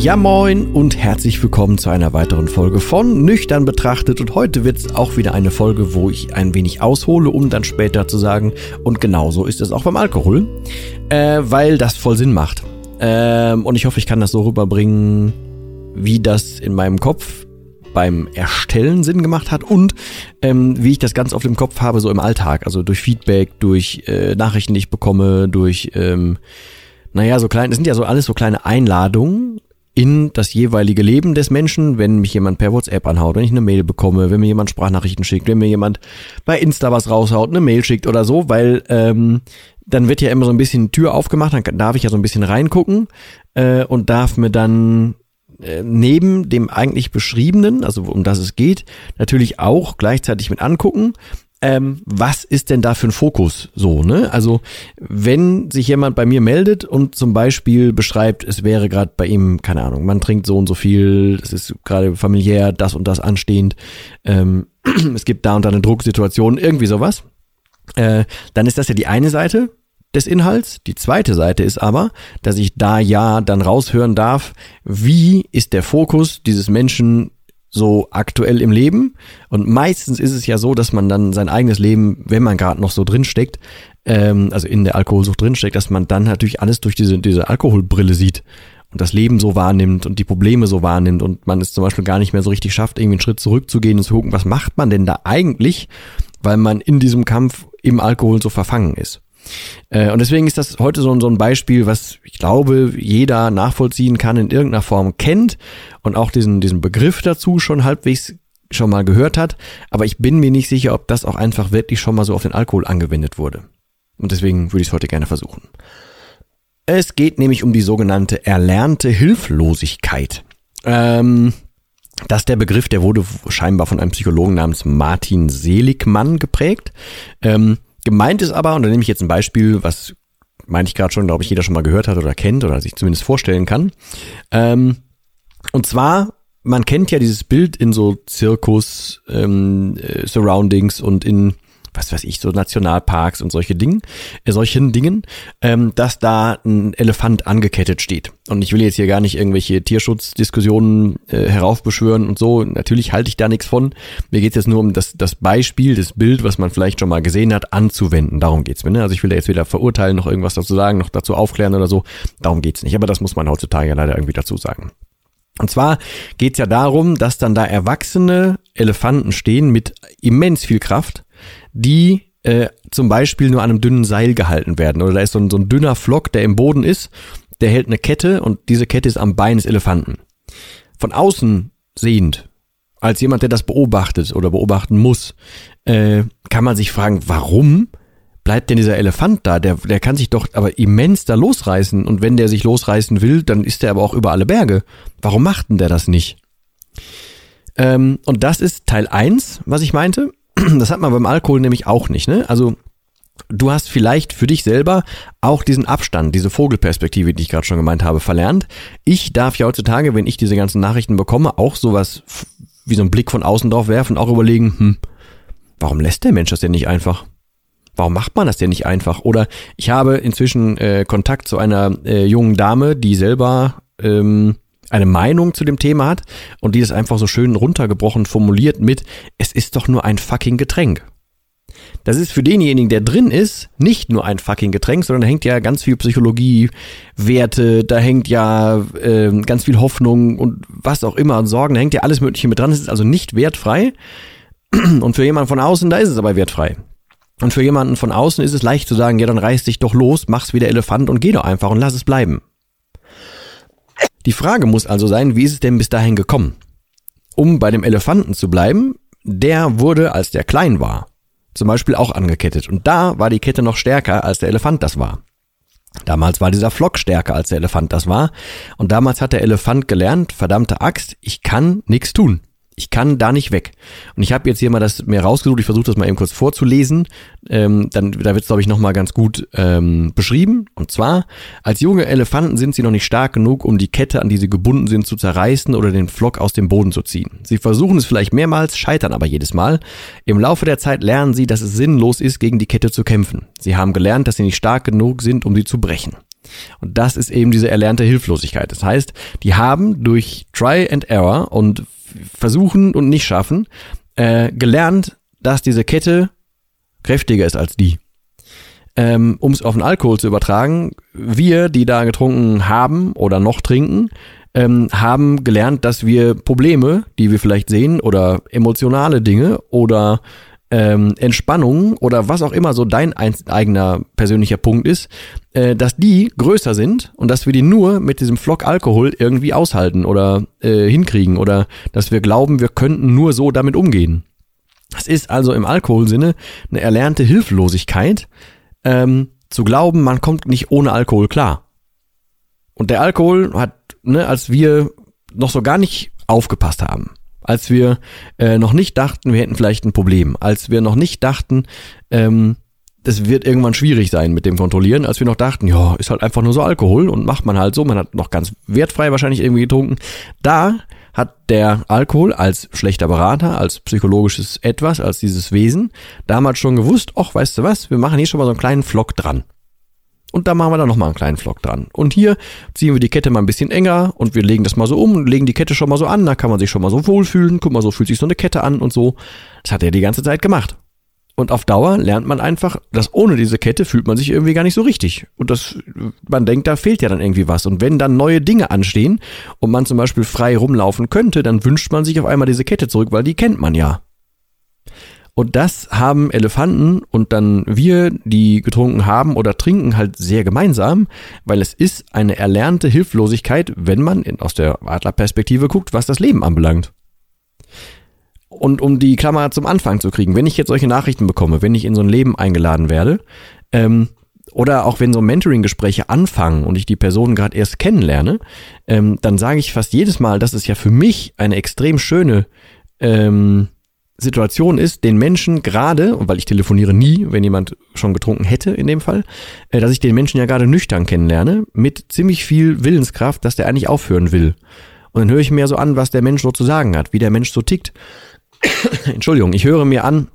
Ja moin und herzlich willkommen zu einer weiteren Folge von Nüchtern betrachtet und heute wird es auch wieder eine Folge, wo ich ein wenig aushole, um dann später zu sagen und genauso ist es auch beim Alkohol, äh, weil das voll Sinn macht. Ähm, und ich hoffe, ich kann das so rüberbringen, wie das in meinem Kopf beim Erstellen Sinn gemacht hat und ähm, wie ich das ganz oft im Kopf habe, so im Alltag, also durch Feedback, durch äh, Nachrichten, die ich bekomme, durch ähm, naja, so klein, das sind ja so alles so kleine Einladungen, in das jeweilige Leben des Menschen, wenn mich jemand per WhatsApp anhaut, wenn ich eine Mail bekomme, wenn mir jemand Sprachnachrichten schickt, wenn mir jemand bei Insta was raushaut, eine Mail schickt oder so, weil ähm, dann wird ja immer so ein bisschen Tür aufgemacht, dann darf ich ja so ein bisschen reingucken äh, und darf mir dann äh, neben dem eigentlich beschriebenen, also um das es geht, natürlich auch gleichzeitig mit angucken, ähm, was ist denn da für ein Fokus so, ne? Also, wenn sich jemand bei mir meldet und zum Beispiel beschreibt, es wäre gerade bei ihm, keine Ahnung, man trinkt so und so viel, es ist gerade familiär das und das anstehend, ähm, es gibt da und da eine Drucksituation, irgendwie sowas, äh, dann ist das ja die eine Seite des Inhalts. Die zweite Seite ist aber, dass ich da ja dann raushören darf, wie ist der Fokus dieses Menschen so aktuell im Leben. Und meistens ist es ja so, dass man dann sein eigenes Leben, wenn man gerade noch so drin steckt, ähm, also in der Alkoholsucht drin steckt, dass man dann natürlich alles durch diese, diese Alkoholbrille sieht und das Leben so wahrnimmt und die Probleme so wahrnimmt und man es zum Beispiel gar nicht mehr so richtig schafft, irgendwie einen Schritt zurückzugehen und zu gucken, was macht man denn da eigentlich, weil man in diesem Kampf im Alkohol so verfangen ist. Äh, und deswegen ist das heute so, so ein Beispiel, was ich glaube, jeder nachvollziehen kann, in irgendeiner Form kennt und auch diesen, diesen Begriff dazu schon halbwegs schon mal gehört hat. Aber ich bin mir nicht sicher, ob das auch einfach wirklich schon mal so auf den Alkohol angewendet wurde. Und deswegen würde ich es heute gerne versuchen. Es geht nämlich um die sogenannte erlernte Hilflosigkeit. Ähm, das ist der Begriff, der wurde scheinbar von einem Psychologen namens Martin Seligmann geprägt. Ähm, Gemeint ist aber, und da nehme ich jetzt ein Beispiel, was meine ich gerade schon, glaube ich, jeder schon mal gehört hat oder kennt oder sich zumindest vorstellen kann. Ähm, und zwar, man kennt ja dieses Bild in so Zirkus, ähm, äh, Surroundings und in was weiß ich, so Nationalparks und solche Dinge, äh, solchen Dingen, ähm, dass da ein Elefant angekettet steht. Und ich will jetzt hier gar nicht irgendwelche Tierschutzdiskussionen äh, heraufbeschwören und so. Natürlich halte ich da nichts von. Mir geht es jetzt nur um das, das Beispiel, das Bild, was man vielleicht schon mal gesehen hat, anzuwenden. Darum geht's mir. Ne? Also ich will da jetzt weder verurteilen, noch irgendwas dazu sagen, noch dazu aufklären oder so. Darum geht's nicht. Aber das muss man heutzutage ja leider irgendwie dazu sagen. Und zwar geht's ja darum, dass dann da erwachsene Elefanten stehen mit immens viel Kraft die äh, zum Beispiel nur an einem dünnen Seil gehalten werden. Oder da ist so ein, so ein dünner Flock, der im Boden ist, der hält eine Kette und diese Kette ist am Bein des Elefanten. Von außen sehend, als jemand, der das beobachtet oder beobachten muss, äh, kann man sich fragen, warum bleibt denn dieser Elefant da? Der, der kann sich doch aber immens da losreißen. Und wenn der sich losreißen will, dann ist der aber auch über alle Berge. Warum macht denn der das nicht? Ähm, und das ist Teil eins, was ich meinte. Das hat man beim Alkohol nämlich auch nicht. Ne? Also du hast vielleicht für dich selber auch diesen Abstand, diese Vogelperspektive, die ich gerade schon gemeint habe, verlernt. Ich darf ja heutzutage, wenn ich diese ganzen Nachrichten bekomme, auch sowas wie so einen Blick von außen drauf werfen, auch überlegen, hm, warum lässt der Mensch das denn nicht einfach? Warum macht man das denn nicht einfach? Oder ich habe inzwischen äh, Kontakt zu einer äh, jungen Dame, die selber ähm, eine Meinung zu dem Thema hat und die es einfach so schön runtergebrochen formuliert mit, es ist doch nur ein fucking Getränk. Das ist für denjenigen, der drin ist, nicht nur ein fucking Getränk, sondern da hängt ja ganz viel Psychologie, Werte, da hängt ja äh, ganz viel Hoffnung und was auch immer und Sorgen, da hängt ja alles Mögliche mit dran. Es ist also nicht wertfrei. Und für jemanden von außen, da ist es aber wertfrei. Und für jemanden von außen ist es leicht zu sagen, ja, dann reiß dich doch los, mach's wie der Elefant und geh doch einfach und lass es bleiben. Die Frage muss also sein, wie ist es denn bis dahin gekommen? Um bei dem Elefanten zu bleiben, der wurde, als der klein war, zum Beispiel auch angekettet. Und da war die Kette noch stärker, als der Elefant das war. Damals war dieser Flock stärker, als der Elefant das war. Und damals hat der Elefant gelernt, verdammte Axt, ich kann nichts tun. Ich kann da nicht weg. Und ich habe jetzt hier mal das mir rausgesucht. Ich versuche das mal eben kurz vorzulesen. Ähm, dann, da wird es, glaube ich, nochmal ganz gut ähm, beschrieben. Und zwar, als junge Elefanten sind sie noch nicht stark genug, um die Kette, an die sie gebunden sind, zu zerreißen oder den Flock aus dem Boden zu ziehen. Sie versuchen es vielleicht mehrmals, scheitern aber jedes Mal. Im Laufe der Zeit lernen sie, dass es sinnlos ist, gegen die Kette zu kämpfen. Sie haben gelernt, dass sie nicht stark genug sind, um sie zu brechen. Und das ist eben diese erlernte Hilflosigkeit. Das heißt, die haben durch Try and Error und versuchen und nicht schaffen, äh, gelernt, dass diese Kette kräftiger ist als die. Ähm, um es auf den Alkohol zu übertragen, wir, die da getrunken haben oder noch trinken, ähm, haben gelernt, dass wir Probleme, die wir vielleicht sehen, oder emotionale Dinge oder ähm, Entspannung oder was auch immer so dein eigener persönlicher Punkt ist, äh, dass die größer sind und dass wir die nur mit diesem Flock Alkohol irgendwie aushalten oder äh, hinkriegen oder dass wir glauben, wir könnten nur so damit umgehen. Das ist also im Alkoholsinne eine erlernte Hilflosigkeit, ähm, zu glauben, man kommt nicht ohne Alkohol klar. Und der Alkohol hat, ne, als wir noch so gar nicht aufgepasst haben, als wir äh, noch nicht dachten, wir hätten vielleicht ein Problem, als wir noch nicht dachten, ähm, das wird irgendwann schwierig sein mit dem Kontrollieren, als wir noch dachten, ja, ist halt einfach nur so Alkohol und macht man halt so, man hat noch ganz wertfrei wahrscheinlich irgendwie getrunken. Da hat der Alkohol als schlechter Berater, als psychologisches Etwas, als dieses Wesen damals schon gewusst, ach, weißt du was, wir machen hier schon mal so einen kleinen Flock dran. Und da machen wir dann nochmal einen kleinen Flock dran. Und hier ziehen wir die Kette mal ein bisschen enger und wir legen das mal so um und legen die Kette schon mal so an. Da kann man sich schon mal so wohlfühlen. Guck mal, so fühlt sich so eine Kette an und so. Das hat er die ganze Zeit gemacht. Und auf Dauer lernt man einfach, dass ohne diese Kette fühlt man sich irgendwie gar nicht so richtig. Und das, man denkt, da fehlt ja dann irgendwie was. Und wenn dann neue Dinge anstehen und man zum Beispiel frei rumlaufen könnte, dann wünscht man sich auf einmal diese Kette zurück, weil die kennt man ja. Und das haben Elefanten und dann wir, die getrunken haben oder trinken, halt sehr gemeinsam, weil es ist eine erlernte Hilflosigkeit, wenn man in, aus der Adlerperspektive guckt, was das Leben anbelangt. Und um die Klammer zum Anfang zu kriegen, wenn ich jetzt solche Nachrichten bekomme, wenn ich in so ein Leben eingeladen werde, ähm, oder auch wenn so Mentoring-Gespräche anfangen und ich die Person gerade erst kennenlerne, ähm, dann sage ich fast jedes Mal, dass es ja für mich eine extrem schöne ähm, Situation ist, den Menschen gerade, weil ich telefoniere nie, wenn jemand schon getrunken hätte in dem Fall, äh, dass ich den Menschen ja gerade nüchtern kennenlerne, mit ziemlich viel Willenskraft, dass der eigentlich aufhören will. Und dann höre ich mir so an, was der Mensch so zu sagen hat, wie der Mensch so tickt. Entschuldigung, ich höre mir an,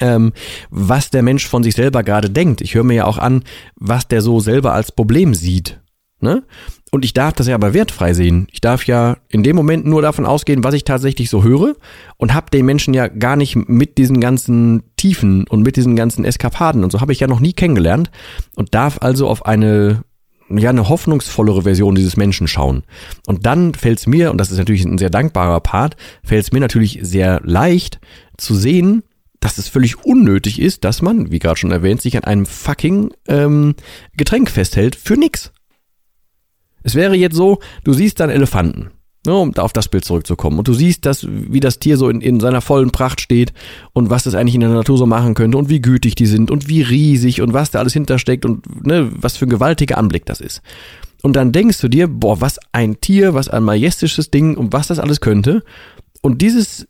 ähm, was der Mensch von sich selber gerade denkt. Ich höre mir ja auch an, was der so selber als Problem sieht. Ne? Und ich darf das ja aber wertfrei sehen. Ich darf ja in dem Moment nur davon ausgehen, was ich tatsächlich so höre und habe den Menschen ja gar nicht mit diesen ganzen Tiefen und mit diesen ganzen Eskapaden und so habe ich ja noch nie kennengelernt und darf also auf eine ja eine hoffnungsvollere Version dieses Menschen schauen. Und dann fällt es mir, und das ist natürlich ein sehr dankbarer Part, fällt es mir natürlich sehr leicht zu sehen, dass es völlig unnötig ist, dass man, wie gerade schon erwähnt, sich an einem fucking ähm, Getränk festhält für nix. Es wäre jetzt so, du siehst dann Elefanten, ne, um auf das Bild zurückzukommen, und du siehst, dass, wie das Tier so in, in seiner vollen Pracht steht und was es eigentlich in der Natur so machen könnte und wie gütig die sind und wie riesig und was da alles hintersteckt und ne, was für ein gewaltiger Anblick das ist. Und dann denkst du dir, boah, was ein Tier, was ein majestisches Ding und was das alles könnte. Und dieses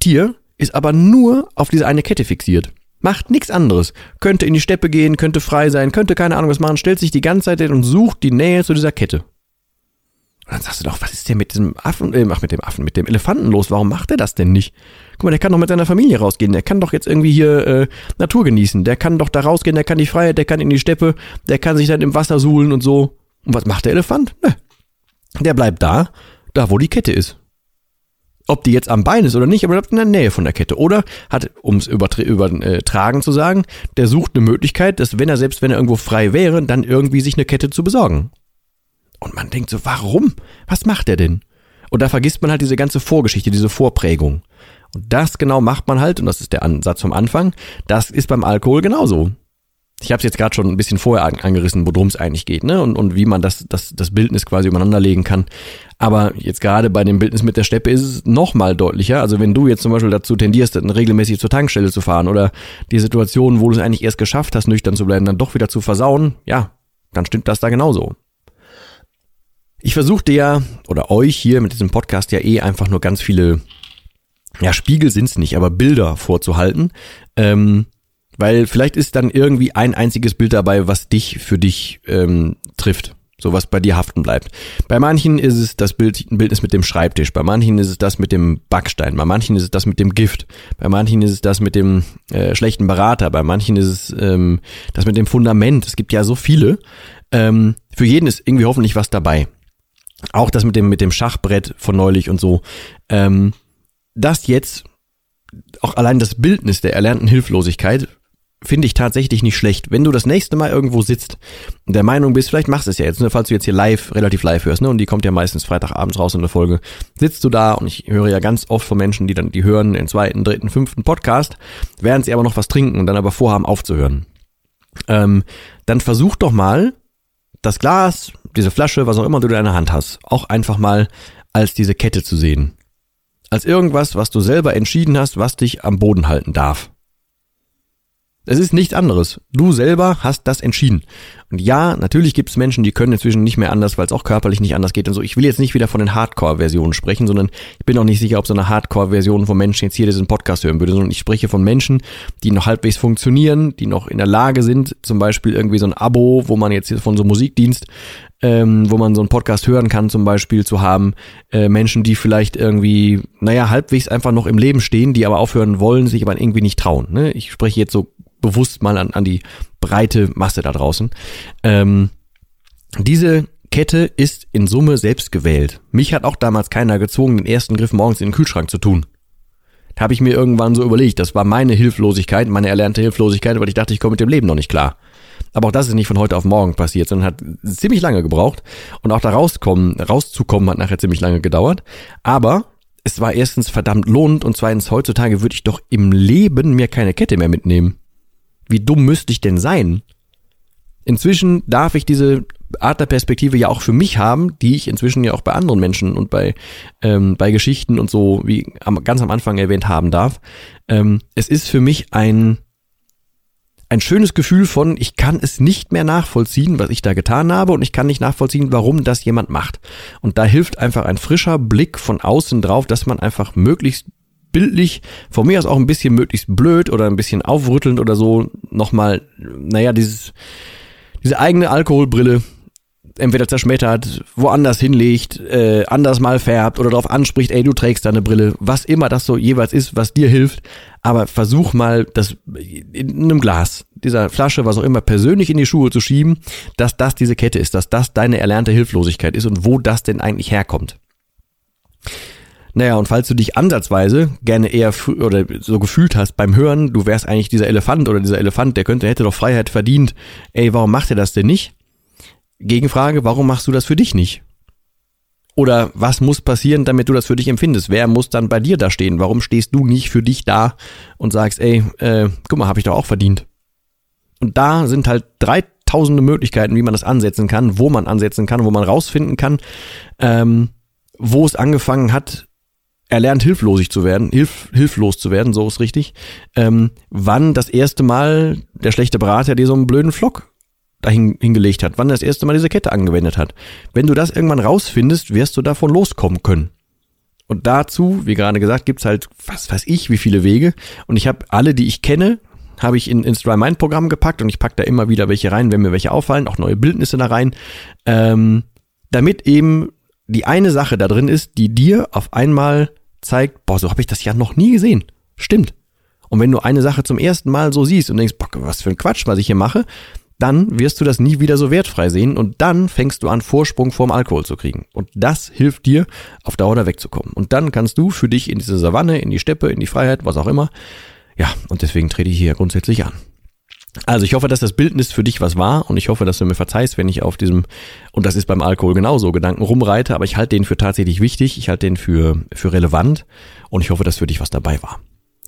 Tier ist aber nur auf diese eine Kette fixiert. Macht nichts anderes. Könnte in die Steppe gehen, könnte frei sein, könnte keine Ahnung was machen, stellt sich die ganze Zeit hin und sucht die Nähe zu dieser Kette. Und dann sagst du doch, was ist denn mit diesem Affen, äh, ach, mit dem Affen, mit dem Elefanten los? Warum macht er das denn nicht? Guck mal, der kann doch mit seiner Familie rausgehen, der kann doch jetzt irgendwie hier äh, Natur genießen, der kann doch da rausgehen, der kann die Freiheit, der kann in die Steppe, der kann sich dann im Wasser suhlen und so. Und was macht der Elefant? Ne. Der bleibt da, da wo die Kette ist ob die jetzt am Bein ist oder nicht, aber in der Nähe von der Kette. Oder hat, um es übertragen zu sagen, der sucht eine Möglichkeit, dass wenn er selbst wenn er irgendwo frei wäre, dann irgendwie sich eine Kette zu besorgen. Und man denkt so, warum? Was macht er denn? Und da vergisst man halt diese ganze Vorgeschichte, diese Vorprägung. Und das genau macht man halt, und das ist der Ansatz vom Anfang, das ist beim Alkohol genauso. Ich habe es jetzt gerade schon ein bisschen vorher angerissen, worum es eigentlich geht, ne? Und, und wie man das, das, das Bildnis quasi übereinander legen kann. Aber jetzt gerade bei dem Bildnis mit der Steppe ist es noch mal deutlicher. Also wenn du jetzt zum Beispiel dazu tendierst, dann regelmäßig zur Tankstelle zu fahren oder die Situation, wo du es eigentlich erst geschafft hast, nüchtern zu bleiben, dann doch wieder zu versauen, ja, dann stimmt das da genauso. Ich versuchte ja, oder euch hier mit diesem Podcast ja eh einfach nur ganz viele, ja, Spiegel sind's nicht, aber Bilder vorzuhalten. Ähm, weil vielleicht ist dann irgendwie ein einziges Bild dabei, was dich für dich ähm, trifft. So was bei dir haften bleibt. Bei manchen ist es das Bild, ein Bildnis mit dem Schreibtisch. Bei manchen ist es das mit dem Backstein. Bei manchen ist es das mit dem Gift. Bei manchen ist es das mit dem äh, schlechten Berater. Bei manchen ist es ähm, das mit dem Fundament. Es gibt ja so viele. Ähm, für jeden ist irgendwie hoffentlich was dabei. Auch das mit dem, mit dem Schachbrett von neulich und so. Ähm, das jetzt, auch allein das Bildnis der erlernten Hilflosigkeit, finde ich tatsächlich nicht schlecht. Wenn du das nächste Mal irgendwo sitzt und der Meinung bist, vielleicht machst du es ja jetzt, ne, falls du jetzt hier live, relativ live hörst, ne, und die kommt ja meistens Freitagabends raus in der Folge, sitzt du da und ich höre ja ganz oft von Menschen, die dann, die hören den zweiten, dritten, fünften Podcast, während sie aber noch was trinken und dann aber vorhaben aufzuhören. Ähm, dann versuch doch mal, das Glas, diese Flasche, was auch immer du in deiner Hand hast, auch einfach mal als diese Kette zu sehen. Als irgendwas, was du selber entschieden hast, was dich am Boden halten darf. Es ist nichts anderes. Du selber hast das entschieden. Und ja, natürlich gibt es Menschen, die können inzwischen nicht mehr anders, weil es auch körperlich nicht anders geht und so. Ich will jetzt nicht wieder von den Hardcore-Versionen sprechen, sondern ich bin auch nicht sicher, ob so eine Hardcore-Version von Menschen jetzt hier diesen Podcast hören würde, sondern ich spreche von Menschen, die noch halbwegs funktionieren, die noch in der Lage sind, zum Beispiel irgendwie so ein Abo, wo man jetzt von so einem Musikdienst ähm, wo man so einen Podcast hören kann, zum Beispiel zu haben. Äh, Menschen, die vielleicht irgendwie, naja, halbwegs einfach noch im Leben stehen, die aber aufhören wollen, sich aber irgendwie nicht trauen. Ne? Ich spreche jetzt so bewusst mal an, an die breite Masse da draußen. Ähm, diese Kette ist in Summe selbst gewählt. Mich hat auch damals keiner gezwungen, den ersten Griff morgens in den Kühlschrank zu tun. Da habe ich mir irgendwann so überlegt, das war meine Hilflosigkeit, meine erlernte Hilflosigkeit, weil ich dachte, ich komme mit dem Leben noch nicht klar. Aber auch das ist nicht von heute auf morgen passiert, sondern hat ziemlich lange gebraucht. Und auch da rauskommen, rauszukommen hat nachher ziemlich lange gedauert. Aber es war erstens verdammt lohnend und zweitens heutzutage würde ich doch im Leben mir keine Kette mehr mitnehmen. Wie dumm müsste ich denn sein? Inzwischen darf ich diese Art der Perspektive ja auch für mich haben, die ich inzwischen ja auch bei anderen Menschen und bei, ähm, bei Geschichten und so, wie am, ganz am Anfang erwähnt haben darf. Ähm, es ist für mich ein, ein schönes Gefühl von, ich kann es nicht mehr nachvollziehen, was ich da getan habe und ich kann nicht nachvollziehen, warum das jemand macht. Und da hilft einfach ein frischer Blick von außen drauf, dass man einfach möglichst bildlich, von mir aus auch ein bisschen möglichst blöd oder ein bisschen aufrüttelnd oder so, nochmal, naja, dieses, diese eigene Alkoholbrille entweder zerschmettert, woanders hinlegt, äh, anders mal färbt oder darauf anspricht, ey, du trägst deine Brille, was immer das so jeweils ist, was dir hilft, aber versuch mal, das in einem Glas, dieser Flasche, was auch immer, persönlich in die Schuhe zu schieben, dass das diese Kette ist, dass das deine erlernte Hilflosigkeit ist und wo das denn eigentlich herkommt. Naja, und falls du dich ansatzweise gerne eher oder so gefühlt hast beim Hören, du wärst eigentlich dieser Elefant oder dieser Elefant, der könnte, hätte doch Freiheit verdient. Ey, warum macht er das denn nicht? Gegenfrage, warum machst du das für dich nicht? Oder was muss passieren, damit du das für dich empfindest? Wer muss dann bei dir da stehen? Warum stehst du nicht für dich da und sagst, ey, äh, guck mal, habe ich doch auch verdient? Und da sind halt drei tausende Möglichkeiten, wie man das ansetzen kann, wo man ansetzen kann, wo man rausfinden kann, ähm, wo es angefangen hat, er lernt hilflosig zu werden, hilf, hilflos zu werden, so ist richtig, ähm, wann das erste Mal der schlechte Berater dir so einen blöden Flock dahin hingelegt hat, wann das erste Mal diese Kette angewendet hat. Wenn du das irgendwann rausfindest, wirst du davon loskommen können. Und dazu, wie gerade gesagt, gibt's halt, was weiß ich, wie viele Wege. Und ich habe alle, die ich kenne, habe ich in, ins Dry Mind Programm gepackt und ich pack da immer wieder welche rein, wenn mir welche auffallen, auch neue Bildnisse da rein, ähm, damit eben die eine Sache da drin ist, die dir auf einmal zeigt, boah, so habe ich das ja noch nie gesehen. Stimmt. Und wenn du eine Sache zum ersten Mal so siehst und denkst, boah, was für ein Quatsch, was ich hier mache, dann wirst du das nie wieder so wertfrei sehen und dann fängst du an, Vorsprung vorm Alkohol zu kriegen. Und das hilft dir, auf Dauer da wegzukommen. Und dann kannst du für dich in diese Savanne, in die Steppe, in die Freiheit, was auch immer. Ja, und deswegen trete ich hier grundsätzlich an. Also ich hoffe, dass das Bildnis für dich was war und ich hoffe, dass du mir verzeihst, wenn ich auf diesem, und das ist beim Alkohol genauso, Gedanken rumreite, aber ich halte den für tatsächlich wichtig, ich halte den für, für relevant und ich hoffe, dass für dich was dabei war.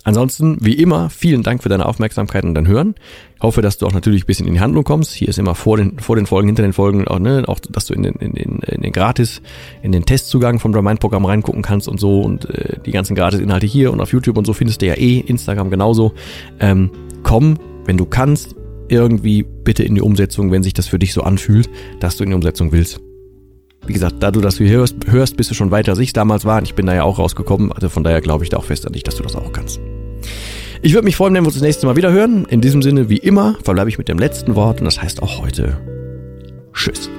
Ansonsten, wie immer, vielen Dank für deine Aufmerksamkeit und dein Hören. Ich hoffe, dass du auch natürlich ein bisschen in die Handlung kommst. Hier ist immer vor den, vor den Folgen, hinter den Folgen auch, ne, auch, dass du in den, in den, in den Gratis, in den Testzugang vom Drum-Programm reingucken kannst und so und äh, die ganzen Gratis-Inhalte hier und auf YouTube und so findest du ja eh, Instagram genauso. Ähm, komm, wenn du kannst, irgendwie bitte in die Umsetzung, wenn sich das für dich so anfühlt, dass du in die Umsetzung willst. Wie gesagt, da du das hier hörst, hörst bist du schon weiter, als ich damals war. Und ich bin da ja auch rausgekommen. Also von daher glaube ich da auch fest an dich, dass du das auch kannst. Ich würde mich freuen, wenn wir uns das nächste Mal wieder hören. In diesem Sinne, wie immer, verbleibe ich mit dem letzten Wort und das heißt auch heute Tschüss.